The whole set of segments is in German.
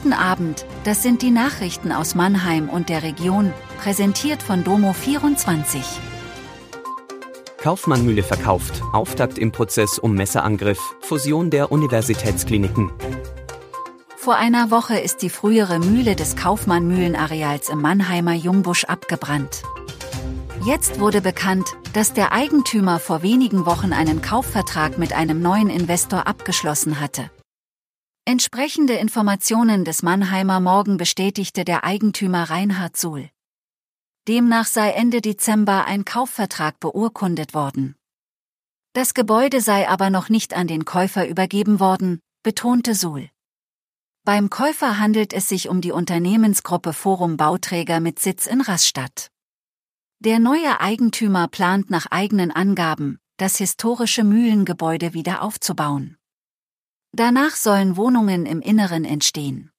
Guten Abend, das sind die Nachrichten aus Mannheim und der Region, präsentiert von Domo24. Kaufmannmühle verkauft, Auftakt im Prozess um Messerangriff, Fusion der Universitätskliniken. Vor einer Woche ist die frühere Mühle des Kaufmann-Mühlenareals im Mannheimer Jungbusch abgebrannt. Jetzt wurde bekannt, dass der Eigentümer vor wenigen Wochen einen Kaufvertrag mit einem neuen Investor abgeschlossen hatte. Entsprechende Informationen des Mannheimer Morgen bestätigte der Eigentümer Reinhard Suhl. Demnach sei Ende Dezember ein Kaufvertrag beurkundet worden. Das Gebäude sei aber noch nicht an den Käufer übergeben worden, betonte Suhl. Beim Käufer handelt es sich um die Unternehmensgruppe Forum Bauträger mit Sitz in Rastatt. Der neue Eigentümer plant nach eigenen Angaben, das historische Mühlengebäude wieder aufzubauen. Danach sollen Wohnungen im Inneren entstehen.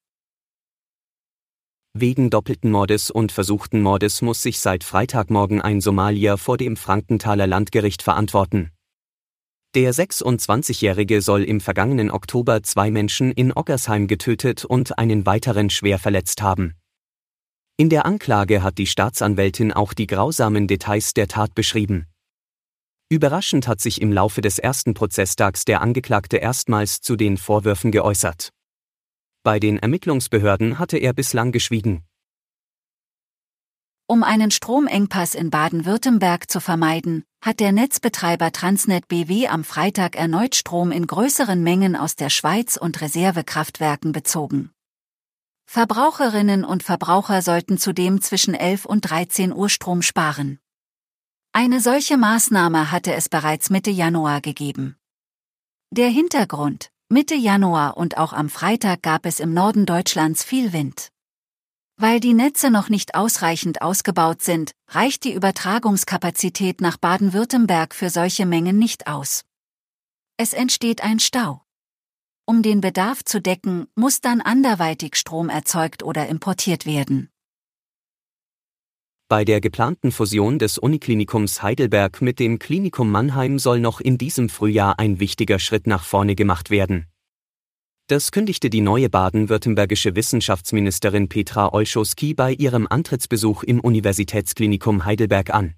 Wegen doppelten Mordes und versuchten Mordes muss sich seit Freitagmorgen ein Somalier vor dem Frankenthaler Landgericht verantworten. Der 26-Jährige soll im vergangenen Oktober zwei Menschen in Oggersheim getötet und einen weiteren schwer verletzt haben. In der Anklage hat die Staatsanwältin auch die grausamen Details der Tat beschrieben. Überraschend hat sich im Laufe des ersten Prozesstags der Angeklagte erstmals zu den Vorwürfen geäußert. Bei den Ermittlungsbehörden hatte er bislang geschwiegen. Um einen Stromengpass in Baden-Württemberg zu vermeiden, hat der Netzbetreiber Transnet BW am Freitag erneut Strom in größeren Mengen aus der Schweiz und Reservekraftwerken bezogen. Verbraucherinnen und Verbraucher sollten zudem zwischen 11 und 13 Uhr Strom sparen. Eine solche Maßnahme hatte es bereits Mitte Januar gegeben. Der Hintergrund, Mitte Januar und auch am Freitag gab es im Norden Deutschlands viel Wind. Weil die Netze noch nicht ausreichend ausgebaut sind, reicht die Übertragungskapazität nach Baden-Württemberg für solche Mengen nicht aus. Es entsteht ein Stau. Um den Bedarf zu decken, muss dann anderweitig Strom erzeugt oder importiert werden. Bei der geplanten Fusion des Uniklinikums Heidelberg mit dem Klinikum Mannheim soll noch in diesem Frühjahr ein wichtiger Schritt nach vorne gemacht werden. Das kündigte die neue baden-württembergische Wissenschaftsministerin Petra Olschowski bei ihrem Antrittsbesuch im Universitätsklinikum Heidelberg an.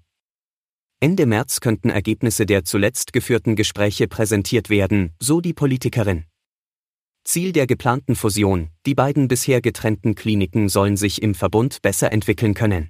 Ende März könnten Ergebnisse der zuletzt geführten Gespräche präsentiert werden, so die Politikerin. Ziel der geplanten Fusion, die beiden bisher getrennten Kliniken sollen sich im Verbund besser entwickeln können.